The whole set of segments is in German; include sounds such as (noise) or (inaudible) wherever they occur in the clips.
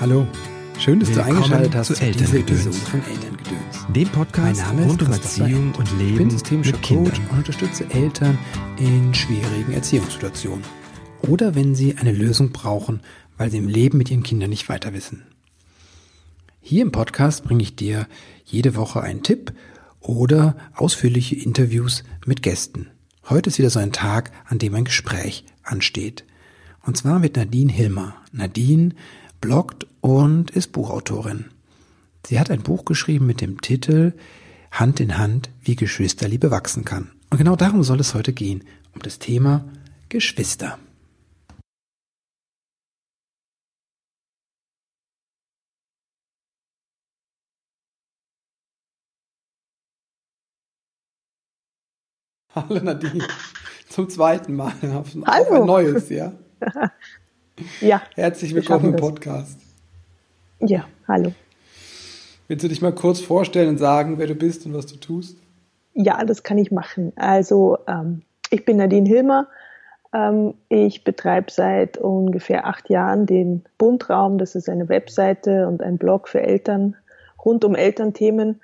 Hallo, schön, dass Willkommen du eingeschaltet hast zu Elterngedöns. Von Elterngedöns. Dem Podcast Mein Name ist rund um Erziehung und Ich bin Leben systemischer mit Coach Kindern. und unterstütze Eltern in schwierigen Erziehungssituationen. Oder wenn sie eine Lösung brauchen, weil sie im Leben mit ihren Kindern nicht weiter wissen. Hier im Podcast bringe ich dir jede Woche einen Tipp oder ausführliche Interviews mit Gästen. Heute ist wieder so ein Tag, an dem ein Gespräch ansteht. Und zwar mit Nadine Hilmer. Nadine bloggt und ist Buchautorin. Sie hat ein Buch geschrieben mit dem Titel Hand in Hand, wie Geschwisterliebe wachsen kann. Und genau darum soll es heute gehen, um das Thema Geschwister. Hallo Nadine, zum zweiten Mal auf, auf Hallo. ein neues, ja. (laughs) Ja, Herzlich willkommen im. Podcast. ja, hallo. Willst du dich mal kurz vorstellen und sagen, wer du bist und was du tust? Ja, das kann ich machen. Also, ähm, ich bin Nadine Hilmer. Ähm, ich betreibe seit ungefähr acht Jahren den Buntraum. Das ist eine Webseite und ein Blog für Eltern rund um Elternthemen.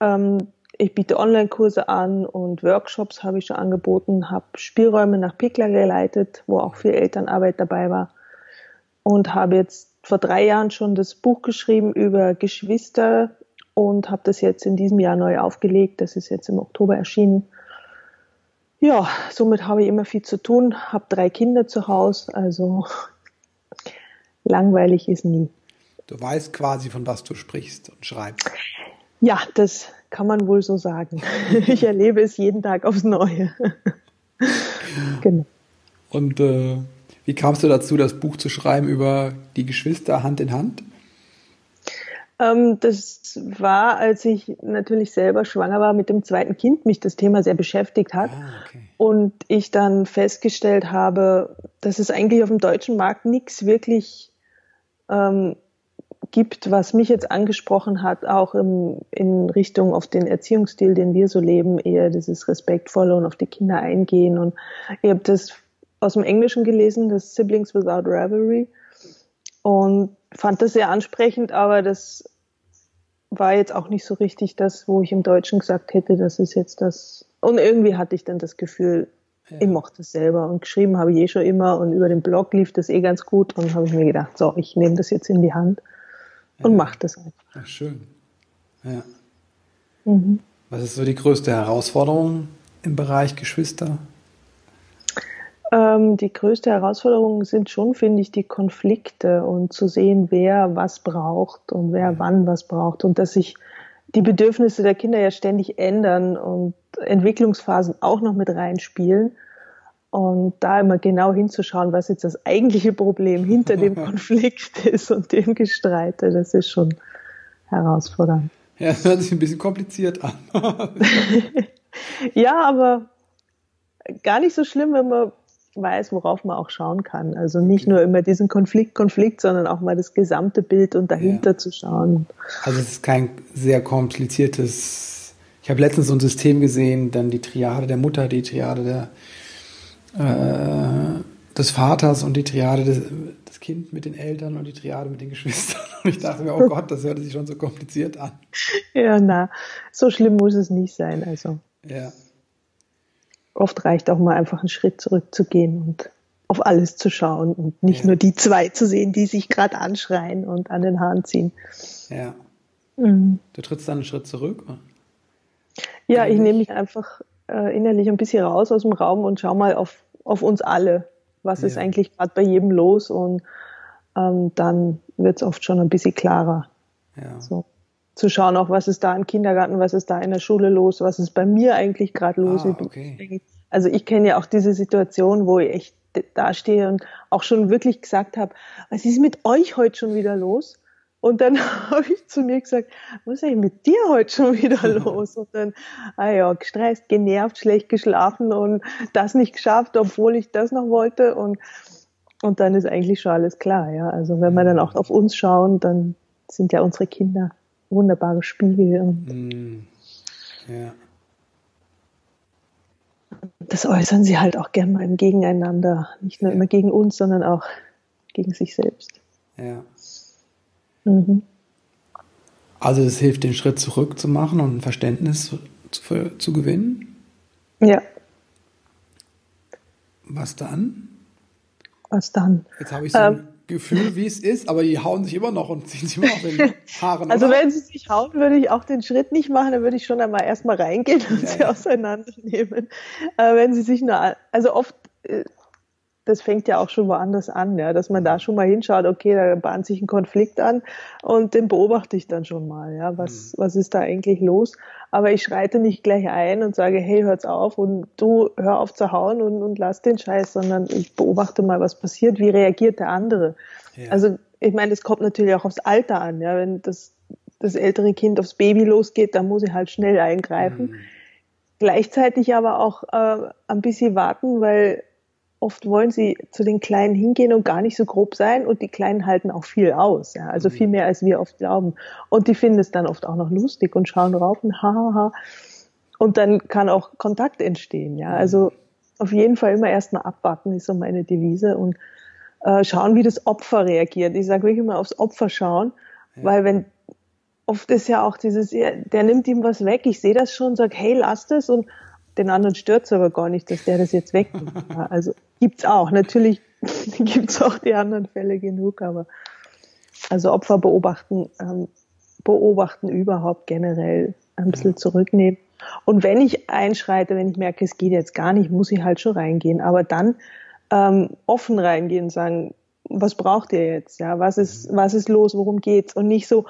Ähm, ich biete Online-Kurse an und Workshops habe ich schon angeboten, habe Spielräume nach Pickler geleitet, wo auch viel Elternarbeit dabei war und habe jetzt vor drei Jahren schon das Buch geschrieben über Geschwister und habe das jetzt in diesem Jahr neu aufgelegt. Das ist jetzt im Oktober erschienen. Ja, somit habe ich immer viel zu tun, habe drei Kinder zu Hause, also (laughs) langweilig ist nie. Du weißt quasi, von was du sprichst und schreibst. Ja, das kann man wohl so sagen. (laughs) Ich erlebe es jeden Tag aufs Neue. (laughs) genau. Und äh, wie kamst du dazu, das Buch zu schreiben über die Geschwister Hand in Hand? Ähm, das war, als ich natürlich selber schwanger war mit dem zweiten Kind, mich das Thema sehr beschäftigt hat. Ah, okay. Und ich dann festgestellt habe, dass es eigentlich auf dem deutschen Markt nichts wirklich ähm, gibt, was mich jetzt angesprochen hat, auch im, in Richtung auf den Erziehungsstil, den wir so leben, eher dieses Respektvolle und auf die Kinder eingehen. Und ich habe das aus dem Englischen gelesen, das Siblings Without Rivalry, und fand das sehr ansprechend, aber das war jetzt auch nicht so richtig das, wo ich im Deutschen gesagt hätte, das ist jetzt das. Und irgendwie hatte ich dann das Gefühl, ich mochte es selber und geschrieben habe ich eh schon immer und über den Blog lief das eh ganz gut und habe ich mir gedacht, so, ich nehme das jetzt in die Hand und mache das einfach. Ach, schön. Ja. Mhm. Was ist so die größte Herausforderung im Bereich Geschwister? Ähm, die größte Herausforderung sind schon, finde ich, die Konflikte und zu sehen, wer was braucht und wer wann was braucht und dass sich die Bedürfnisse der Kinder ja ständig ändern und Entwicklungsphasen auch noch mit reinspielen. Und da immer genau hinzuschauen, was jetzt das eigentliche Problem hinter dem (laughs) Konflikt ist und dem Gestreite, das ist schon herausfordernd. Ja, das hört sich ein bisschen kompliziert an. (laughs) Ja, aber gar nicht so schlimm, wenn man weiß, worauf man auch schauen kann. Also nicht nur immer diesen Konflikt, Konflikt, sondern auch mal das gesamte Bild und dahinter Ja. zu schauen. Also es ist kein sehr kompliziertes. Ich habe letztens so ein System gesehen, dann die Triade der Mutter, die Triade der, äh, des Vaters und die Triade des, des Kind mit den Eltern und die Triade mit den Geschwistern. (laughs) Und ich dachte mir, oh Gott, das hört sich schon so kompliziert an. Ja, na, so schlimm muss es nicht sein. Also Ja, oft reicht auch mal einfach einen Schritt zurückzugehen und auf alles zu schauen und nicht Ja. nur die zwei zu sehen, die sich gerade anschreien und an den Haaren ziehen. ja. Mhm. Du trittst dann einen Schritt zurück. oder? Ja, ich nehme mich einfach äh, innerlich ein bisschen raus aus dem Raum und schau mal auf, auf uns alle. Was ist Ja. eigentlich gerade bei jedem los? Und ähm, dann wird es oft schon ein bisschen klarer. Ja. So. Zu schauen auch, was ist da im Kindergarten, was ist da in der Schule los, was ist bei mir eigentlich gerade los. Ah, okay. Also ich kenne ja auch diese Situation, wo ich echt da stehe und auch schon wirklich gesagt habe, was ist mit euch heute schon wieder los? Und dann (laughs) habe ich zu mir gesagt, was ist eigentlich mit dir heute schon wieder (laughs) los? Und dann, ah ja, gestresst, genervt, schlecht geschlafen und das nicht geschafft, obwohl ich das noch wollte. Und, und dann ist eigentlich schon alles klar, ja. Also wenn wir dann auch auf uns schauen, dann sind ja unsere Kinder wunderbare Spiegel. Und Mm. Ja. das äußern sie halt auch gern mal im Gegeneinander. Nicht nur immer gegen uns, sondern auch gegen sich selbst. Ja. Mhm. Also es hilft, den Schritt zurück zu machen und ein Verständnis zu, zu gewinnen? Ja. Was dann? Was dann? Jetzt habe ich so ähm, ein Gefühl, wie es ist, aber die hauen sich immer noch und (laughs) ziehen sich immer noch in den Haaren. also oder? wenn sie sich hauen, würde ich auch den Schritt nicht machen, dann würde ich schon einmal erstmal reingehen und ja, sie ja. auseinandernehmen. Äh, wenn sie sich nur, also oft äh, das fängt ja auch schon woanders an, ja, dass man da schon mal hinschaut, okay, da bahnt sich ein Konflikt an und den beobachte ich dann schon mal, ja, was, mhm. was ist da eigentlich los? Aber ich schreite nicht gleich ein und sage, hey, hört's auf und du hör auf zu hauen und, und lass den Scheiß, sondern ich beobachte mal, was passiert, wie reagiert der andere. Ja. Also, ich meine, das kommt natürlich auch aufs Alter an, ja, wenn das, das ältere Kind aufs Baby losgeht, dann muss ich halt schnell eingreifen. Mhm. Gleichzeitig aber auch äh, ein bisschen warten, weil oft wollen sie zu den Kleinen hingehen und gar nicht so grob sein und die Kleinen halten auch viel aus, ja, also viel mhm. mehr als wir oft glauben. Und die finden es dann oft auch noch lustig und schauen rauf und hahaha. Ha, ha. Und dann kann auch Kontakt entstehen, ja. Also auf jeden Fall immer erstmal abwarten, ist so meine Devise und äh, schauen, wie das Opfer reagiert. Ich sage wirklich immer aufs Opfer schauen, ja. weil wenn oft ist ja auch dieses, der nimmt ihm was weg, ich sehe das schon, sag, hey, lass das und den anderen stört es aber gar nicht, dass der das jetzt wegnimmt. (laughs) Also gibt's auch. Natürlich (laughs) gibt's auch die anderen Fälle genug, aber also Opfer beobachten, ähm, beobachten überhaupt generell ein bisschen zurücknehmen. Und wenn ich einschreite, wenn ich merke, es geht jetzt gar nicht, muss ich halt schon reingehen. Aber dann ähm, offen reingehen und sagen, was braucht ihr jetzt? Ja, was ist, mhm. was ist los? Worum geht's? Und nicht so,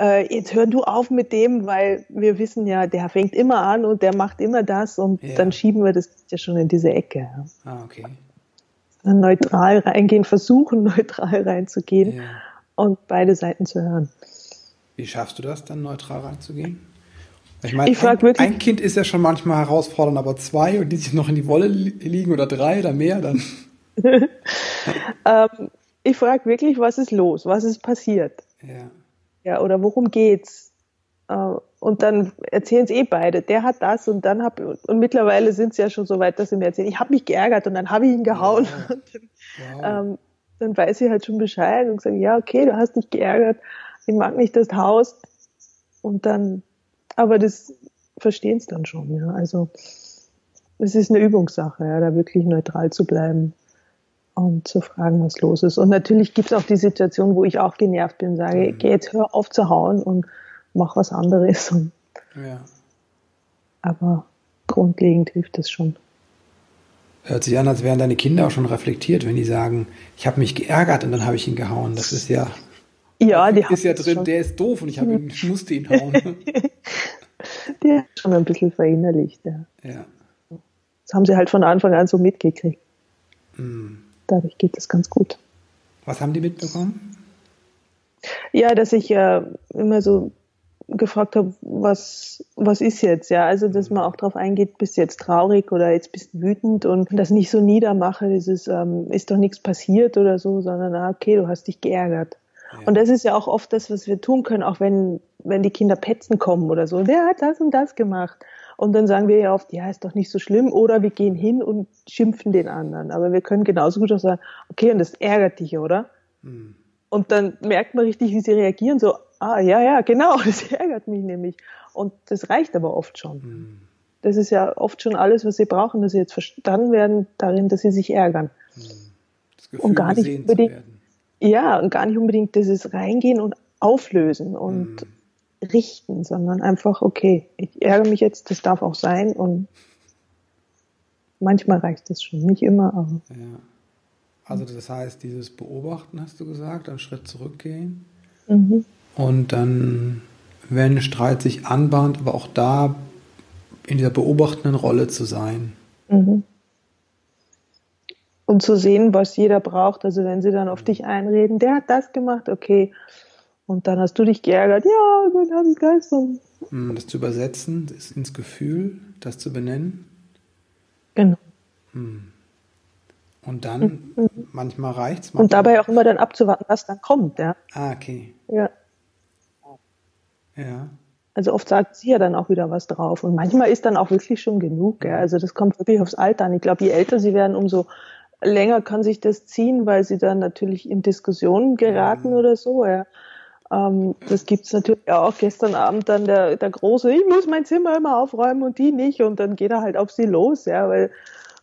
äh, jetzt hör du auf mit dem, weil wir wissen ja, der fängt immer an und der macht immer das und ja. dann schieben wir das ja schon in diese Ecke. Ah, okay. Dann neutral reingehen, versuchen (laughs) neutral reinzugehen ja. und beide Seiten zu hören. Wie schaffst du das dann, neutral reinzugehen? Ich meine, ich ein, wirklich, ein Kind ist ja schon manchmal herausfordernd, aber zwei und die sich noch in die Wolle liegen oder drei oder mehr, dann. (laughs) ähm, ich frage wirklich, was ist los? Was ist passiert? Ja. Ja, oder worum geht's? Äh, und dann erzählen es eh beide. Der hat das und dann hab und mittlerweile sind sie ja schon so weit, dass sie mir erzählen, ich habe mich geärgert und dann habe ich ihn gehauen. (laughs) Wow. dann, ähm, dann weiß sie halt schon Bescheid und sagt, ja, okay, du hast dich geärgert, ich mag nicht das Haus. Und dann, aber das verstehen es dann schon, ja. Also es ist eine Übungssache, ja, da wirklich neutral zu bleiben und zu fragen, was los ist. Und natürlich gibt es auch die Situation, wo ich auch genervt bin, sage, mhm. geh jetzt hör auf zu hauen und mach was anderes. (laughs) Ja. Aber grundlegend hilft das schon. Hört sich an, als wären deine Kinder auch schon reflektiert, wenn die sagen, ich habe mich geärgert und dann habe ich ihn gehauen. Das ist ja, ja, die ist ja drin, schon. der ist doof und ich, hab ihn, (laughs) ich musste ihn hauen. (laughs) die hat schon ein bisschen verinnerlicht, ja. ja. Das haben sie halt von Anfang an so mitgekriegt. Mhm dadurch geht es ganz gut. Was haben die mitbekommen? Ja, dass ich äh, immer so gefragt habe, was, was ist jetzt? Ja, also, dass man auch darauf eingeht, bist du jetzt traurig oder jetzt bist du wütend und das nicht so niedermache, dieses, ähm, ist doch nichts passiert oder so, sondern, ah, okay, du hast dich geärgert. Ja. Und das ist ja auch oft das, was wir tun können, auch wenn, wenn die Kinder petzen kommen oder so. Der hat das und das gemacht. Und dann sagen wir ja oft, ja, ist doch nicht so schlimm. Oder wir gehen hin und schimpfen den anderen. Aber wir können genauso gut auch sagen, okay, und das ärgert dich, oder? Mhm. Und dann merkt man richtig, wie sie reagieren, so, ah, ja, ja, genau, (laughs) das ärgert mich nämlich. Und das reicht aber oft schon. Mhm. Das ist ja oft schon alles, was sie brauchen, dass sie jetzt verstanden werden darin, dass sie sich ärgern. Mhm. Das Gefühl, und gar nicht unbedingt, ja, und gar nicht unbedingt dieses Reingehen und Auflösen und mhm richten, sondern einfach, okay, ich ärgere mich jetzt, das darf auch sein und manchmal reicht es schon, nicht immer, aber. Ja. Also das heißt, dieses Beobachten hast du gesagt, einen Schritt zurückgehen mhm. und dann, wenn Streit sich anbahnt, aber auch da in dieser beobachtenden Rolle zu sein. Mhm. Und zu sehen, was jeder braucht. Also wenn sie dann auf dich einreden, der hat das gemacht, okay, und dann hast du dich geärgert, ja, dann habe ich gestern. Hm, das zu übersetzen, das ins Gefühl, das zu benennen. Genau. Hm. Und dann, mhm. manchmal reicht es. Und dabei auch immer dann abzuwarten, was dann kommt, ja. Ah, okay. Ja. Ja. Also oft sagt sie ja dann auch wieder was drauf. Und manchmal ist dann auch wirklich schon genug. Ja. Also das kommt wirklich aufs Alter an. Ich glaube, je älter sie werden, umso länger kann sich das ziehen, weil sie dann natürlich in Diskussionen geraten ja. oder so. Ja. Ähm, das gibt's natürlich auch. Gestern Abend dann der, der Große, ich muss mein Zimmer immer aufräumen und die nicht. Und dann geht er halt auf sie los, ja, weil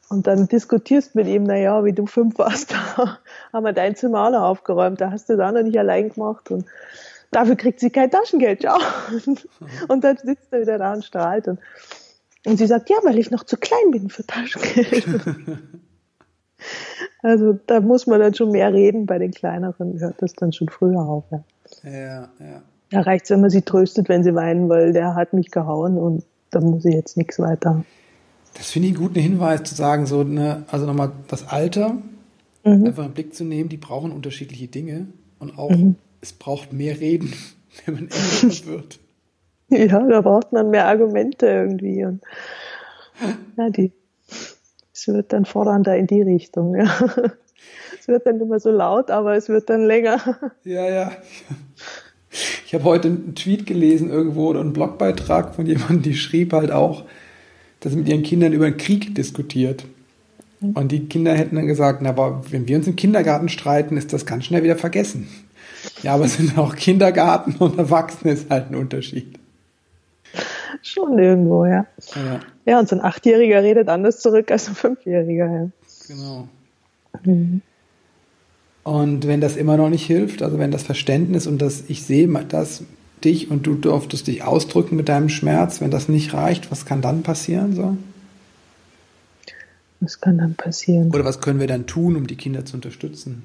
und dann diskutierst mit ihm, naja, wie du fünf warst, da (laughs) haben wir dein Zimmer auch noch aufgeräumt, da hast du das auch noch nicht allein gemacht und dafür kriegt sie kein Taschengeld, ciao. (laughs) Und dann sitzt er wieder da und strahlt und, und sie sagt, ja, weil ich noch zu klein bin für Taschengeld. (laughs) Also da muss man dann schon mehr reden. Bei den kleineren hört das dann schon früher auf. Ja, ja. ja. Da reicht es, wenn man sie tröstet, wenn sie weinen, weil der hat mich gehauen und da muss ich jetzt nichts weiter. Das finde ich einen guten Hinweis zu sagen, so, ne, also nochmal das Alter mhm. einfach im Blick zu nehmen, die brauchen unterschiedliche Dinge und auch mhm. es braucht mehr Reden, (laughs) wenn man älter (laughs) wird. Ja, da braucht man mehr Argumente irgendwie und ja, die es wird dann fordernder in die Richtung. Ja. Es wird dann immer so laut, aber es wird dann länger. (laughs) Ja, ja. Ich habe heute einen Tweet gelesen irgendwo oder einen Blogbeitrag von jemandem, die schrieb halt auch, dass sie mit ihren Kindern über den Krieg diskutiert. Und die Kinder hätten dann gesagt, na, aber wenn wir uns im Kindergarten streiten, ist das ganz schnell wieder vergessen. Ja, aber es sind (laughs) auch Kindergarten und Erwachsene ist halt ein Unterschied. Schon irgendwo, ja. ja. Ja, und so ein Achtjähriger redet anders zurück als ein Fünfjähriger, ja. Genau. Mhm. Und wenn das immer noch nicht hilft, also wenn das Verständnis und das ich sehe das dich und du durftest dich ausdrücken mit deinem Schmerz, wenn das nicht reicht, was kann dann passieren so? Was kann dann passieren? Oder was können wir dann tun, um die Kinder zu unterstützen?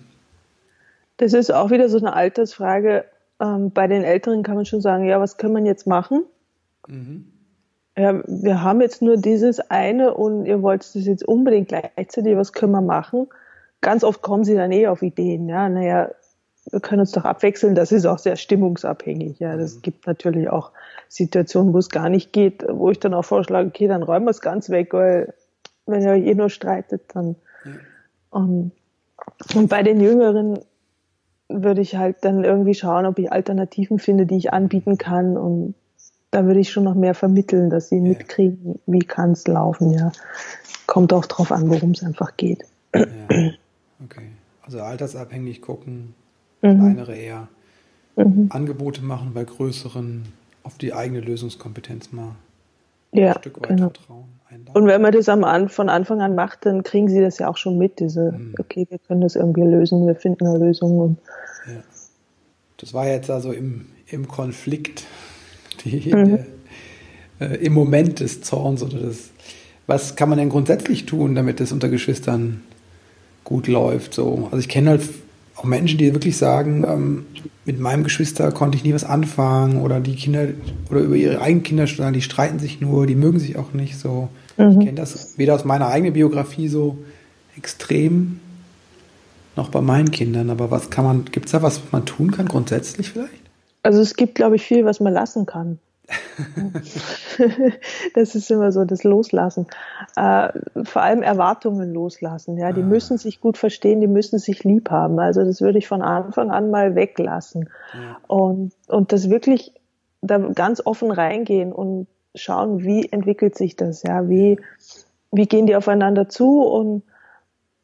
Das ist auch wieder so eine Altersfrage. Ähm, bei den Älteren kann man schon sagen, ja, was kann man jetzt machen? Mhm ja, wir haben jetzt nur dieses eine und ihr wollt das jetzt unbedingt gleichzeitig, was können wir machen? Ganz oft kommen sie dann eh auf Ideen, ja, naja, wir können uns doch abwechseln, das ist auch sehr stimmungsabhängig, ja, das mhm. gibt natürlich auch Situationen, wo es gar nicht geht, wo ich dann auch vorschlage, okay, dann räumen wir es ganz weg, weil wenn ihr euch eh nur streitet, dann, ja. und, und bei den Jüngeren würde ich halt dann irgendwie schauen, ob ich Alternativen finde, die ich anbieten kann und da würde ich schon noch mehr vermitteln, dass sie mitkriegen, wie kann es laufen, ja. Kommt auch drauf an, worum es einfach geht. Ja. Okay. Also altersabhängig gucken, mhm. kleinere eher. Mhm. Angebote machen bei größeren, auf die eigene Lösungskompetenz mal ja, ein Stück weit genau. vertrauen. Einladen. Und wenn man das am An von Anfang an macht, dann kriegen sie das ja auch schon mit, diese, mhm. okay, wir können das irgendwie lösen, wir finden eine Lösung. Ja. Das war jetzt also im, im Konflikt (laughs) die, mhm. der, äh, im Moment des Zorns oder des. Was kann man denn grundsätzlich tun, damit es unter Geschwistern gut läuft? So, also ich kenne halt auch Menschen, die wirklich sagen, ähm, mit meinem Geschwister konnte ich nie was anfangen oder die Kinder oder über ihre eigenen Kinder sagen, die streiten sich nur, die mögen sich auch nicht so. Mhm. Ich kenne das weder aus meiner eigenen Biografie so extrem noch bei meinen Kindern. Aber was kann man, gibt es da was, was man tun kann grundsätzlich vielleicht? Also es gibt, glaube ich, viel, was man lassen kann. (laughs) das ist immer so das Loslassen. Äh, vor allem Erwartungen loslassen. Ja, die ah. müssen sich gut verstehen, die müssen sich lieb haben. Also das würde ich von Anfang an mal weglassen ja. und und das wirklich da ganz offen reingehen und schauen, wie entwickelt sich das. Ja, wie wie gehen die aufeinander zu und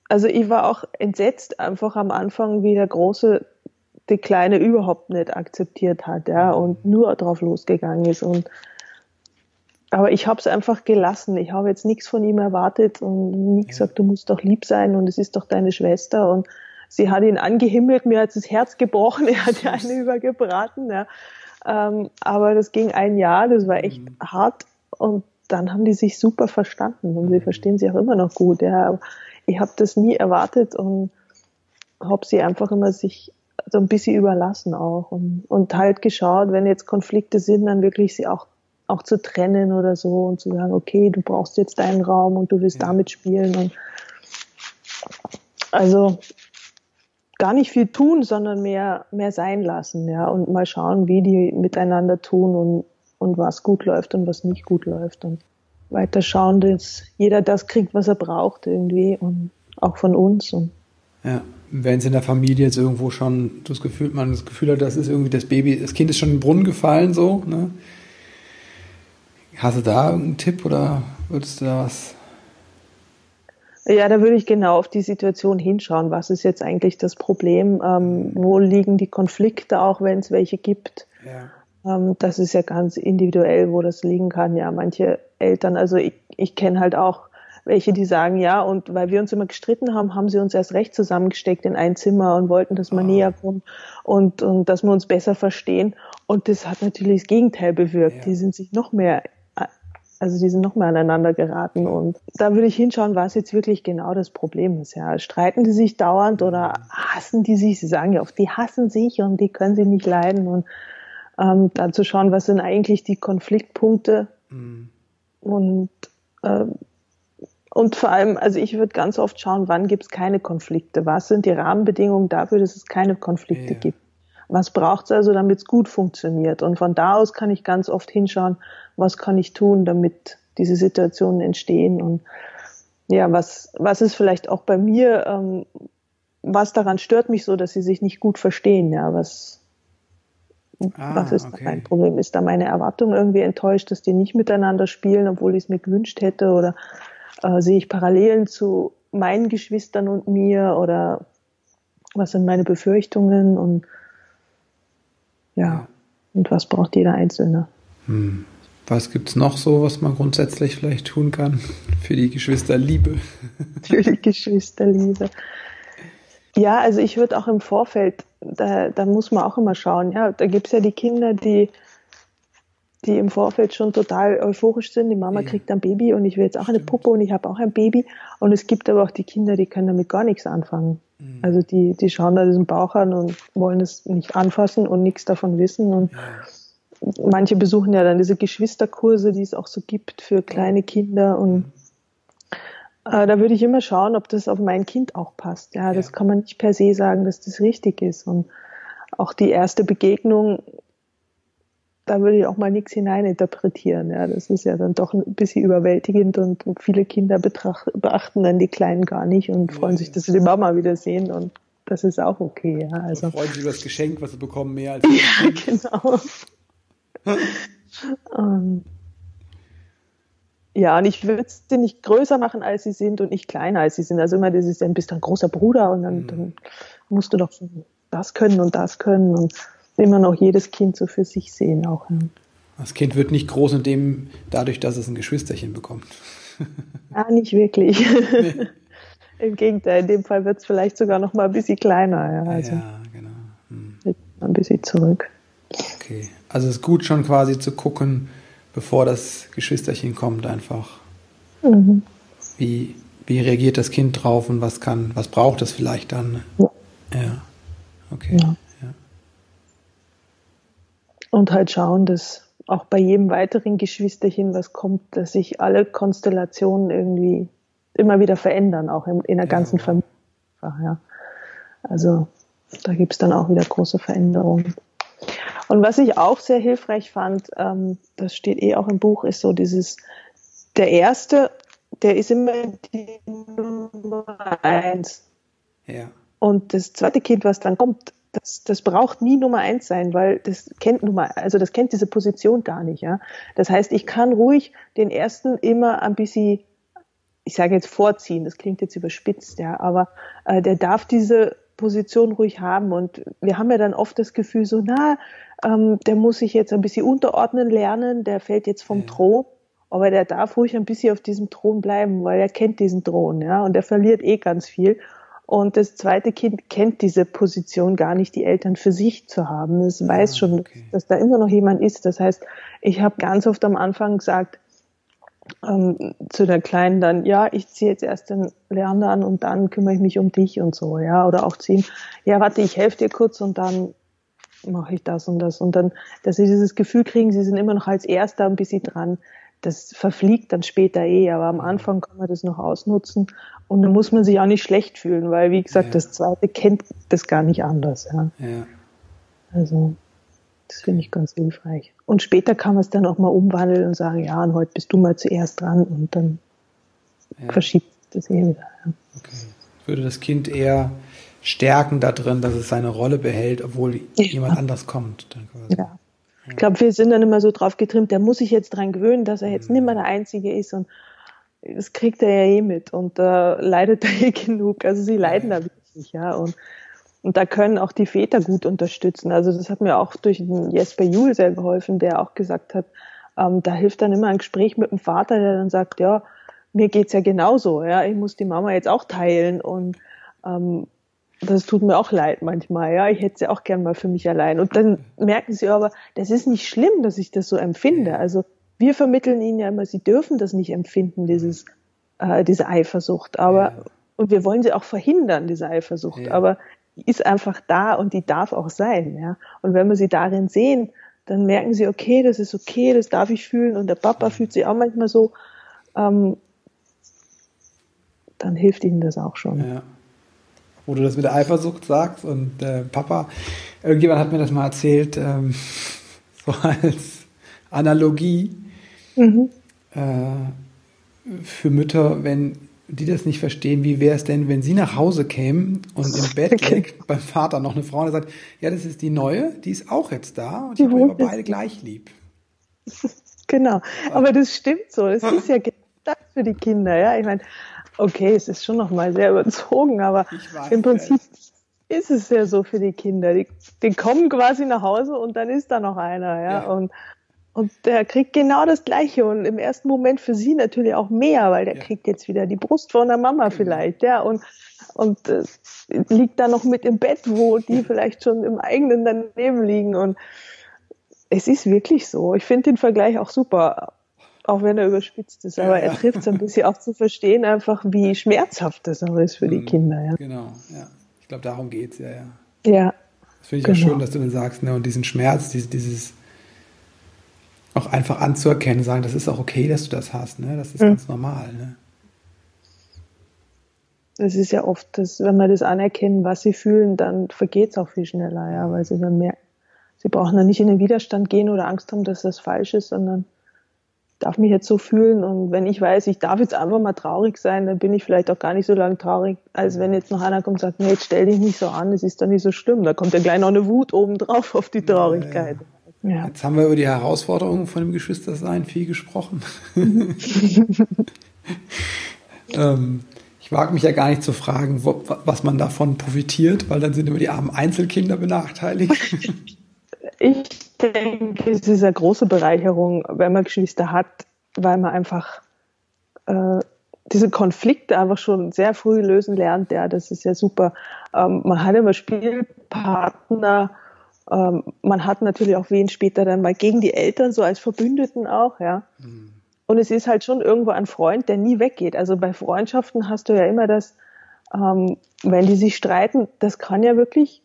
also ich war auch entsetzt einfach am Anfang, wie der große die Kleine überhaupt nicht akzeptiert hat, ja, und nur drauf losgegangen ist. Und aber ich habe es einfach gelassen. Ich habe jetzt nichts von ihm erwartet und nie gesagt, du musst doch lieb sein und es ist doch deine Schwester. Und sie hat ihn angehimmelt, mir hat das Herz gebrochen, (laughs) er hat ja eine übergebraten. Ja. Ähm, aber das ging ein Jahr, das war echt mhm. hart. Und dann haben die sich super verstanden und sie verstehen sich auch immer noch gut. Ja. Ich habe das nie erwartet und habe sie einfach immer sich so ein bisschen überlassen auch und, und halt geschaut, wenn jetzt Konflikte sind, dann wirklich sie auch auch zu trennen oder so und zu sagen, okay, du brauchst jetzt deinen Raum und du willst ja. damit spielen und also gar nicht viel tun, sondern mehr mehr sein lassen, ja und mal schauen, wie die miteinander tun und und was gut läuft und was nicht gut läuft und weiter schauen, dass jeder das kriegt, was er braucht irgendwie und auch von uns und ja wenn es in der Familie jetzt irgendwo schon das Gefühl, man das Gefühl hat, das ist irgendwie das Baby, das Kind ist schon in den Brunnen gefallen, so, ne? Hast du da irgendeinen Tipp oder würdest du da was? Ja, da würde ich genau auf die Situation hinschauen. Was ist jetzt eigentlich das Problem? Ähm, wo liegen die Konflikte, auch wenn es welche gibt? Ja. Ähm, das ist ja ganz individuell, wo das liegen kann. Ja, manche Eltern, also ich, ich kenne halt auch welche, die sagen, ja, und weil wir uns immer gestritten haben, haben sie uns erst recht zusammengesteckt in ein Zimmer und wollten, dass wir oh. näher kommen und, und dass wir uns besser verstehen. Und das hat natürlich das Gegenteil bewirkt. Ja. Die sind sich noch mehr also die sind noch mehr aneinander geraten und da würde ich hinschauen, was jetzt wirklich genau das Problem ist. Ja, streiten die sich dauernd oder hassen die sich? Sie sagen ja oft, die hassen sich und die können sie nicht leiden und ähm, dann zu schauen, was sind eigentlich die Konfliktpunkte mhm. und ähm, und vor allem, also ich würde ganz oft schauen, wann gibt es keine Konflikte? Was sind die Rahmenbedingungen dafür, dass es keine Konflikte yeah. gibt? Was braucht es also, damit es gut funktioniert? Und von da aus kann ich ganz oft hinschauen, was kann ich tun, damit diese Situationen entstehen und ja, was, was ist vielleicht auch bei mir, ähm, was daran stört mich so, dass sie sich nicht gut verstehen, ja, was, ah, was ist okay. mein Problem? Ist da meine Erwartung irgendwie enttäuscht, dass die nicht miteinander spielen, obwohl ich es mir gewünscht hätte oder äh, sehe ich Parallelen zu meinen Geschwistern und mir oder was sind meine Befürchtungen und ja, und was braucht jeder Einzelne? Hm. Was gibt es noch so, was man grundsätzlich vielleicht tun kann für die Geschwisterliebe? (laughs) Für die Geschwisterliebe. Ja, also ich würde auch im Vorfeld, da, da muss man auch immer schauen, ja, da gibt es ja die Kinder, die, die im Vorfeld schon total euphorisch sind. Die Mama ja. kriegt ein Baby und ich will jetzt auch eine Puppe und ich habe auch ein Baby. Und es gibt aber auch die Kinder, die können damit gar nichts anfangen. Mhm. Also die, die schauen da diesen Bauch an und wollen es nicht anfassen und nichts davon wissen. Und ja manche besuchen ja dann diese Geschwisterkurse, die es auch so gibt für kleine Kinder und äh, da würde ich immer schauen, ob das auf mein Kind auch passt. Ja, das kann man nicht per se sagen, dass das richtig ist. Und auch die erste Begegnung, da würde ich auch mal nichts hineininterpretieren. Ja, das ist ja dann doch ein bisschen überwältigend und viele Kinder betracht, beachten dann die Kleinen gar nicht und freuen ja, sich, dass sie die Mama wiedersehen und das ist auch okay. Ja, also. Freuen sich über das Geschenk, was sie bekommen, mehr als (laughs) Ja, genau (laughs) ähm, ja, und ich würde sie nicht größer machen, als sie sind und nicht kleiner, als sie sind. Also immer dieses, dann bist du ein großer Bruder und dann, mhm. dann musst du doch das können und das können und immer noch jedes Kind so für sich sehen auch. Das Kind wird nicht groß in dem, dadurch, dass es ein Geschwisterchen bekommt. Ja, (laughs) nicht wirklich. Nee. (laughs) Im Gegenteil, in dem Fall wird es vielleicht sogar noch mal ein bisschen kleiner. Ja, also ja genau. Hm. Ein bisschen zurück. Okay. Also es ist gut schon quasi zu gucken, bevor das Geschwisterchen kommt, einfach. Mhm. Wie, wie reagiert das Kind drauf und was kann, was braucht es vielleicht dann? Ja. ja. Okay. Ja. Und halt schauen, dass auch bei jedem weiteren Geschwisterchen was kommt, dass sich alle Konstellationen irgendwie immer wieder verändern, auch in, in der ganzen Familie. Ja. Also da gibt es dann auch wieder große Veränderungen. Und was ich auch sehr hilfreich fand, ähm, das steht eh auch im Buch, ist so dieses, der erste, der ist immer die Nummer eins. Ja. Und das zweite Kind, was dann kommt, das, das braucht nie Nummer eins sein, weil das kennt Nummer, also das kennt diese Position gar nicht, ja. Das heißt, ich kann ruhig den ersten immer ein bisschen, ich sage jetzt vorziehen, das klingt jetzt überspitzt, ja, aber äh, der darf diese Position ruhig haben. Und wir haben ja dann oft das Gefühl so, na, ähm, der muss sich jetzt ein bisschen unterordnen lernen, der fällt jetzt vom ja. Thron. Aber der darf ruhig ein bisschen auf diesem Thron bleiben, weil er kennt diesen Thron, ja, und er verliert eh ganz viel. Und das zweite Kind kennt diese Position gar nicht, die Eltern für sich zu haben. Es ah, weiß schon, okay. dass da immer noch jemand ist. Das heißt, ich habe ganz oft am Anfang gesagt, ähm, zu der Kleinen dann, ja, ich ziehe jetzt erst den Lerner an und dann kümmere ich mich um dich und so, ja, oder auch ziehen, ja, warte, ich helfe dir kurz und dann mache ich das und das und dann, dass sie dieses Gefühl kriegen, sie sind immer noch als Erster ein bisschen dran. Das verfliegt dann später eh, aber am Anfang kann man das noch ausnutzen und dann muss man sich auch nicht schlecht fühlen, weil wie gesagt, ja. das Zweite kennt das gar nicht anders, ja. ja. Also das finde ich ganz hilfreich. Und später kann man es dann auch mal umwandeln und sagen, ja, und heute bist du mal zuerst dran und dann ja. verschiebt das eh wieder. Ja. Okay. Würde das Kind eher stärken da drin, dass es seine Rolle behält, obwohl jemand anders kommt. Ja. Ich glaube, wir sind dann immer so drauf getrimmt, der muss sich jetzt dran gewöhnen, dass er jetzt mhm. nicht mehr der Einzige ist und das kriegt er ja eh mit und da äh, leidet er (laughs) eh genug. Also sie leiden da wirklich, ja. Und, und da können auch die Väter gut unterstützen. Also das hat mir auch durch den Jesper Juhl sehr geholfen, der auch gesagt hat, ähm, da hilft dann immer ein Gespräch mit dem Vater, der dann sagt, ja, mir geht's ja genauso, ja, ich muss die Mama jetzt auch teilen und ähm, das tut mir auch leid manchmal, ja, ich hätte sie auch gern mal für mich allein. Und dann merken sie aber, das ist nicht schlimm, dass ich das so empfinde. Also wir vermitteln ihnen ja immer, sie dürfen das nicht empfinden, dieses, äh, diese Eifersucht. Aber, ja. und wir wollen sie auch verhindern, diese Eifersucht. Ja. Aber die ist einfach da und die darf auch sein, ja. Und wenn wir sie darin sehen, dann merken sie, okay, das ist okay, das darf ich fühlen und der Papa fühlt sich auch manchmal so, ähm, dann hilft ihnen das auch schon. Ja. Wo du das mit der Eifersucht sagst und äh, Papa, irgendjemand hat mir das mal erzählt, ähm, (laughs) so als Analogie mhm. äh, für Mütter, wenn die das nicht verstehen, wie wäre es denn, wenn sie nach Hause kämen und im Bett okay. liegt beim Vater noch eine Frau und sagt, ja, das ist die neue, die ist auch jetzt da und ich habe aber beide gleich lieb. (laughs) Genau, aber das stimmt so. Das ist ja gedacht für die Kinder, ja. Ich meine, okay, es ist schon nochmal sehr überzogen, aber im Prinzip ist es ja so für die Kinder. Die, die kommen quasi nach Hause und dann ist da noch einer, ja. ja. Und und der kriegt genau das Gleiche und im ersten Moment für sie natürlich auch mehr, weil der ja. kriegt jetzt wieder die Brust von der Mama genau. vielleicht, ja, und, und äh, liegt da noch mit im Bett, wo die vielleicht schon im eigenen daneben liegen und es ist wirklich so. Ich finde den Vergleich auch super, auch wenn er überspitzt ist, aber ja, er trifft es ein bisschen auch zu verstehen, einfach wie schmerzhaft das auch ist für die mhm. Kinder, ja. Genau, ja. Ich glaube, darum geht's ja, ja. Ja. Das finde ich genau. auch schön, dass du dann sagst, ne, und diesen Schmerz, dieses, dieses auch einfach anzuerkennen, sagen, das ist auch okay, dass du das hast, ne? Das ist mhm. ganz normal, ne? Es ist ja oft, dass, wenn wir das anerkennen, was sie fühlen, dann vergeht es auch viel schneller, ja, weil sie dann merken, sie brauchen dann nicht in den Widerstand gehen oder Angst haben, dass das falsch ist, sondern darf mich jetzt so fühlen und wenn ich weiß, ich darf jetzt einfach mal traurig sein, dann bin ich vielleicht auch gar nicht so lange traurig, als wenn jetzt noch einer kommt und sagt, nee, jetzt stell dich nicht so an, es ist doch nicht so schlimm, da kommt ja gleich noch eine Wut oben drauf auf die Traurigkeit. Ja, ja. Ja. Jetzt haben wir über die Herausforderungen von dem Geschwistersein viel gesprochen. (laughs) ähm, ich wage mich ja gar nicht zu fragen, wo, was man davon profitiert, weil dann sind immer die armen Einzelkinder benachteiligt. (laughs) Ich denke, es ist eine große Bereicherung, wenn man Geschwister hat, weil man einfach äh, diese Konflikte einfach schon sehr früh lösen lernt. Ja, das ist ja super. Ähm, man hat immer Spielpartner, ähm, man hat natürlich auch wen später dann mal gegen die Eltern, so als Verbündeten auch, ja. Mhm. Und es ist halt schon irgendwo ein Freund, der nie weggeht. Also bei Freundschaften hast du ja immer das, ähm, wenn die sich streiten, das kann ja wirklich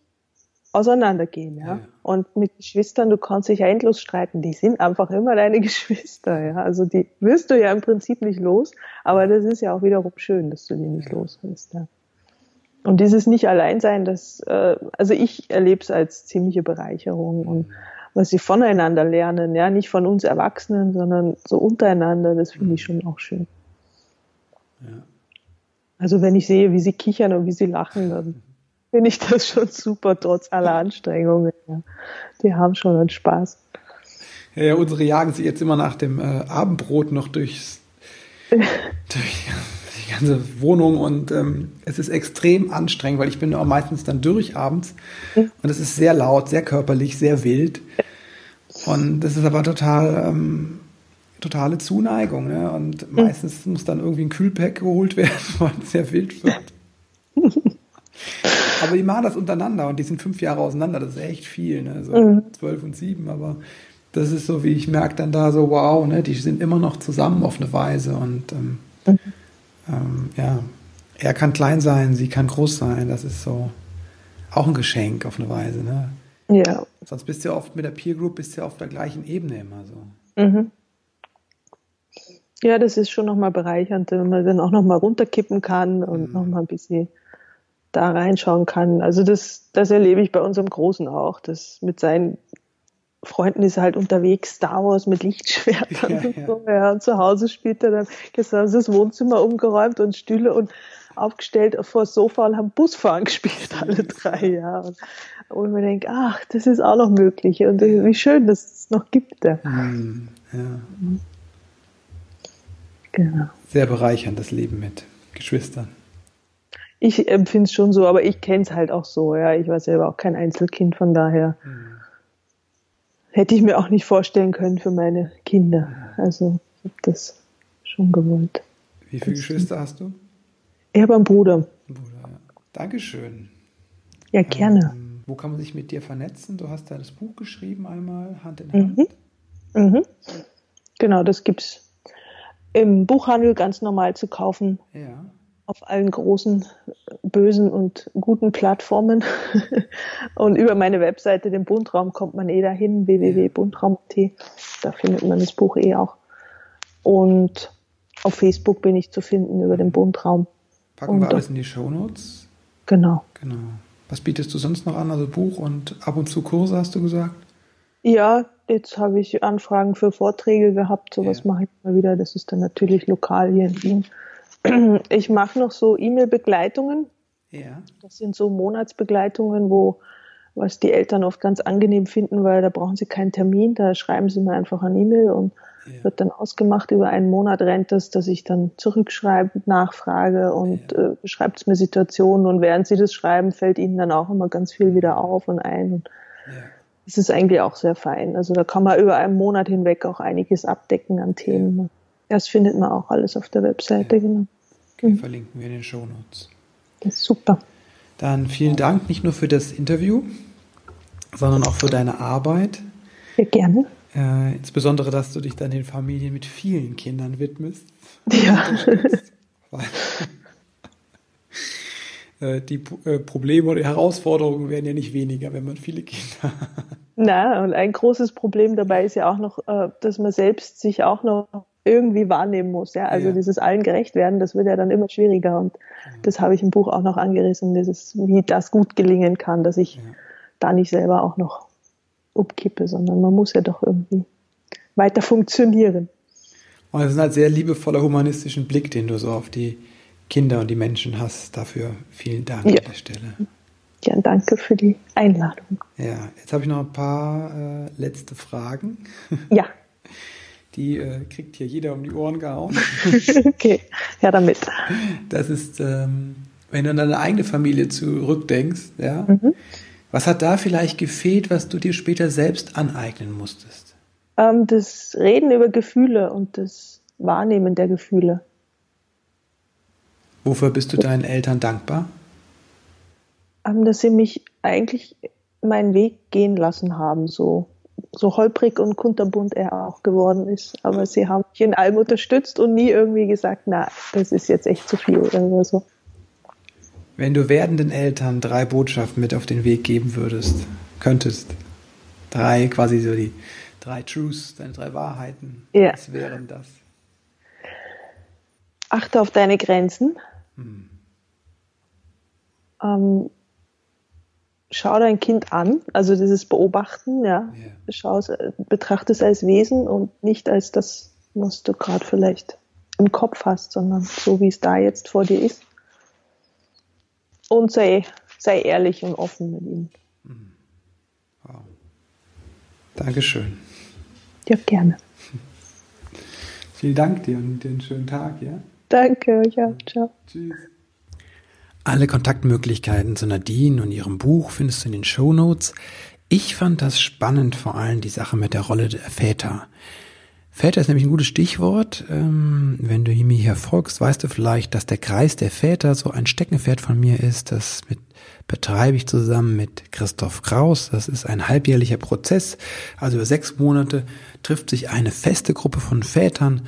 auseinandergehen, ja? ja. Und mit Geschwistern, du kannst dich ja endlos streiten. Die sind einfach immer deine (laughs) Geschwister, ja. Also die wirst du ja im Prinzip nicht los, aber das ist ja auch wiederum schön, dass du die nicht los wirst, ja. Und dieses nicht allein sein, das, äh, also ich erlebe es als ziemliche Bereicherung und was sie voneinander lernen, ja, nicht von uns Erwachsenen, sondern so untereinander, das finde ich schon auch schön. Ja. Also wenn ich sehe, wie sie kichern und wie sie lachen, dann (laughs) finde ich das schon super, trotz aller Anstrengungen. Ja. Die haben schon einen Spaß. Ja, ja unsere jagen sie jetzt immer nach dem äh, Abendbrot noch durchs, (laughs) durch, die ganze Wohnung und ähm, es ist extrem anstrengend, weil ich bin auch meistens dann durch abends und es ist sehr laut, sehr körperlich, sehr wild und das ist aber total ähm, totale Zuneigung ne? und meistens muss dann irgendwie ein Kühlpack geholt werden, (laughs) weil es sehr wild wird. Aber die machen das untereinander und die sind fünf Jahre auseinander, das ist echt viel, ne? so mhm. zwölf und sieben, aber das ist so, wie ich merke dann da so, wow, ne, die sind immer noch zusammen auf eine Weise und ähm, mhm ähm, ja, er kann klein sein, sie kann groß sein. Das ist so auch ein Geschenk auf eine Weise. Ne? Ja. Sonst bist du ja oft mit der Peer Group bist du ja auf der gleichen Ebene immer so. Mhm. Ja, das ist schon nochmal bereichernd, wenn man dann auch nochmal runterkippen kann und mhm. nochmal ein bisschen da reinschauen kann. Also das, das erlebe ich bei unserem Großen auch, dass mit seinen Freunden ist halt unterwegs, Star Wars mit Lichtschwertern (laughs) ja, und so. Ja. Und zu Hause spielt er dann, gestern das Wohnzimmer umgeräumt und Stühle und aufgestellt vor das Sofa und haben Busfahren (laughs) gespielt, alle drei, ja. Und, man denkt, ach, das ist auch noch möglich und wie schön, dass es noch gibt. Ja. Mhm, ja. Genau. Sehr bereichernd, das Leben mit Geschwistern. Ich empfinde es schon so, aber ich kenne es halt auch so. Ja, ich war selber auch kein Einzelkind, von daher mhm. hätte ich mir auch nicht vorstellen können für meine Kinder. Also ich habe das schon gewollt. Wie viele Geschwister hast du? Ich habe einen Bruder. Bruder ja. Dankeschön. Ja, gerne. Ähm, wo kann man sich mit dir vernetzen? Du hast da das Buch geschrieben einmal, Hand in Hand. Mhm. Mhm. Genau, das gibt es im Buchhandel ganz normal zu kaufen. Ja. Auf allen großen, bösen und guten Plattformen. (laughs) und über meine Webseite, den Bundraum, kommt man eh dahin, www.bundraum.t. Da findet man das Buch eh auch. Und auf Facebook bin ich zu finden über den Bundraum. Packen und wir alles in die Shownotes? Genau. Genau. Was bietest du sonst noch an? Also Buch und ab und zu Kurse, hast du gesagt? Ja, jetzt habe ich Anfragen für Vorträge gehabt. Sowas ja. mache ich mal wieder. Das ist dann natürlich lokal hier in Wien. (clears throat) Ich mache noch so E-Mail-Begleitungen. Ja. Das sind so Monatsbegleitungen, wo was die Eltern oft ganz angenehm finden, weil da brauchen sie keinen Termin, da schreiben sie mir einfach ein E-Mail und ja. wird dann ausgemacht. Über einen Monat rennt das, dass ich dann zurückschreibe, nachfrage und ja. äh, beschreibt mir Situationen und während sie das schreiben, fällt ihnen dann auch immer ganz viel wieder auf und ein. Und ja. das ist eigentlich auch sehr fein. Also da kann man über einen Monat hinweg auch einiges abdecken an Themen. Das findet man auch alles auf der Webseite, genau. Okay, mhm. verlinken wir in den Show Notes. Das ist super. Dann vielen Dank nicht nur für das Interview, sondern auch für deine Arbeit. Sehr gerne. Äh, insbesondere, dass du dich dann den Familien mit vielen Kindern widmest. Ja. (laughs) Äh, die äh, Probleme oder Herausforderungen werden ja nicht weniger, wenn man viele Kinder hat. Na, und ein großes Problem dabei ist ja auch noch, äh, dass man selbst sich auch noch irgendwie wahrnehmen muss. Ja, also ja. dieses allen gerecht werden, das wird ja dann immer schwieriger. Und ja. das habe ich im Buch auch noch angerissen, dieses, wie das gut gelingen kann, dass ich ja. da nicht selber auch noch umkippe, sondern man muss ja doch irgendwie weiter funktionieren. Und es ist ein halt sehr liebevoller humanistischen Blick, den du so auf die Kinder und die Menschen hast. Dafür vielen Dank ja. an der Stelle. Ja, danke für die Einladung. Ja, jetzt habe ich noch ein paar äh, letzte Fragen. Ja. (laughs) Die äh, kriegt hier jeder um die Ohren gehauen. (laughs) okay, ja damit. Das ist, ähm, wenn du an deine eigene Familie zurückdenkst, ja, mhm. Was hat da vielleicht gefehlt, was du dir später selbst aneignen musstest? Ähm, das Reden über Gefühle und das Wahrnehmen der Gefühle. Wofür bist du deinen Eltern dankbar? Ähm, dass sie mich eigentlich meinen Weg gehen lassen haben, so, so holprig und kunterbunt er auch geworden ist. Aber sie haben mich in allem unterstützt und nie irgendwie gesagt, na, das ist jetzt echt zu viel oder so. Wenn du werdenden Eltern drei Botschaften mit auf den Weg geben würdest, könntest, drei quasi so die drei Truths, deine drei Wahrheiten, ja. was wären das? Achte auf deine Grenzen. Hm. Ähm, schau dein Kind an, also dieses Beobachten, ja. Yeah. Schau, betrachte es als Wesen und nicht als das, was du gerade vielleicht im Kopf hast, sondern so wie es da jetzt vor dir ist und sei, sei ehrlich und offen mit ihm. Mhm. Wow. Dankeschön. Ja, gerne. Vielen Dank dir und einen schönen Tag, ja? Danke, ja, ciao. Tschüss. Alle Kontaktmöglichkeiten zu Nadine und ihrem Buch findest du in den Show. Ich fand das spannend, vor allem die Sache mit der Rolle der Väter. Väter ist nämlich ein gutes Stichwort. Ähm, wenn du mir hier folgst, weißt du vielleicht, dass der Kreis der Väter so ein Steckenpferd von mir ist. Das mit, betreibe ich zusammen mit Christoph Kraus. Das ist ein halbjährlicher Prozess. Also über sechs Monate trifft sich eine feste Gruppe von Vätern,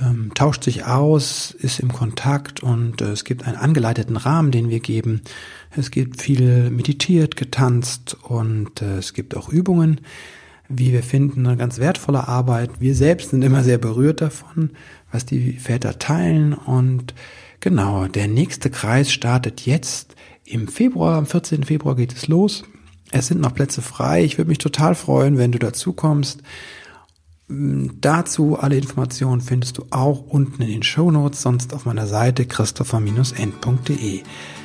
ähm, tauscht sich aus, ist im Kontakt und äh, es gibt einen angeleiteten Rahmen, den wir geben. Es gibt viel meditiert, getanzt und äh, es gibt auch Übungen wie wir finden, eine ganz wertvolle Arbeit. Wir selbst sind immer sehr berührt davon, was die Väter teilen. Und genau, der nächste Kreis startet jetzt im Februar, am 14. Februar geht es los. Es sind noch Plätze frei. Ich würde mich total freuen, wenn du dazu kommst. Dazu alle Informationen findest du auch unten in den Show Notes, sonst auf meiner Seite christopher-end.de.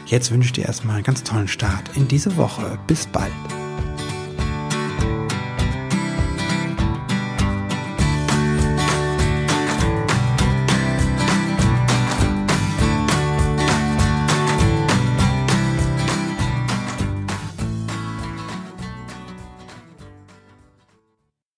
Jetzt wünsche ich dir erstmal einen ganz tollen Start in diese Woche. Bis bald.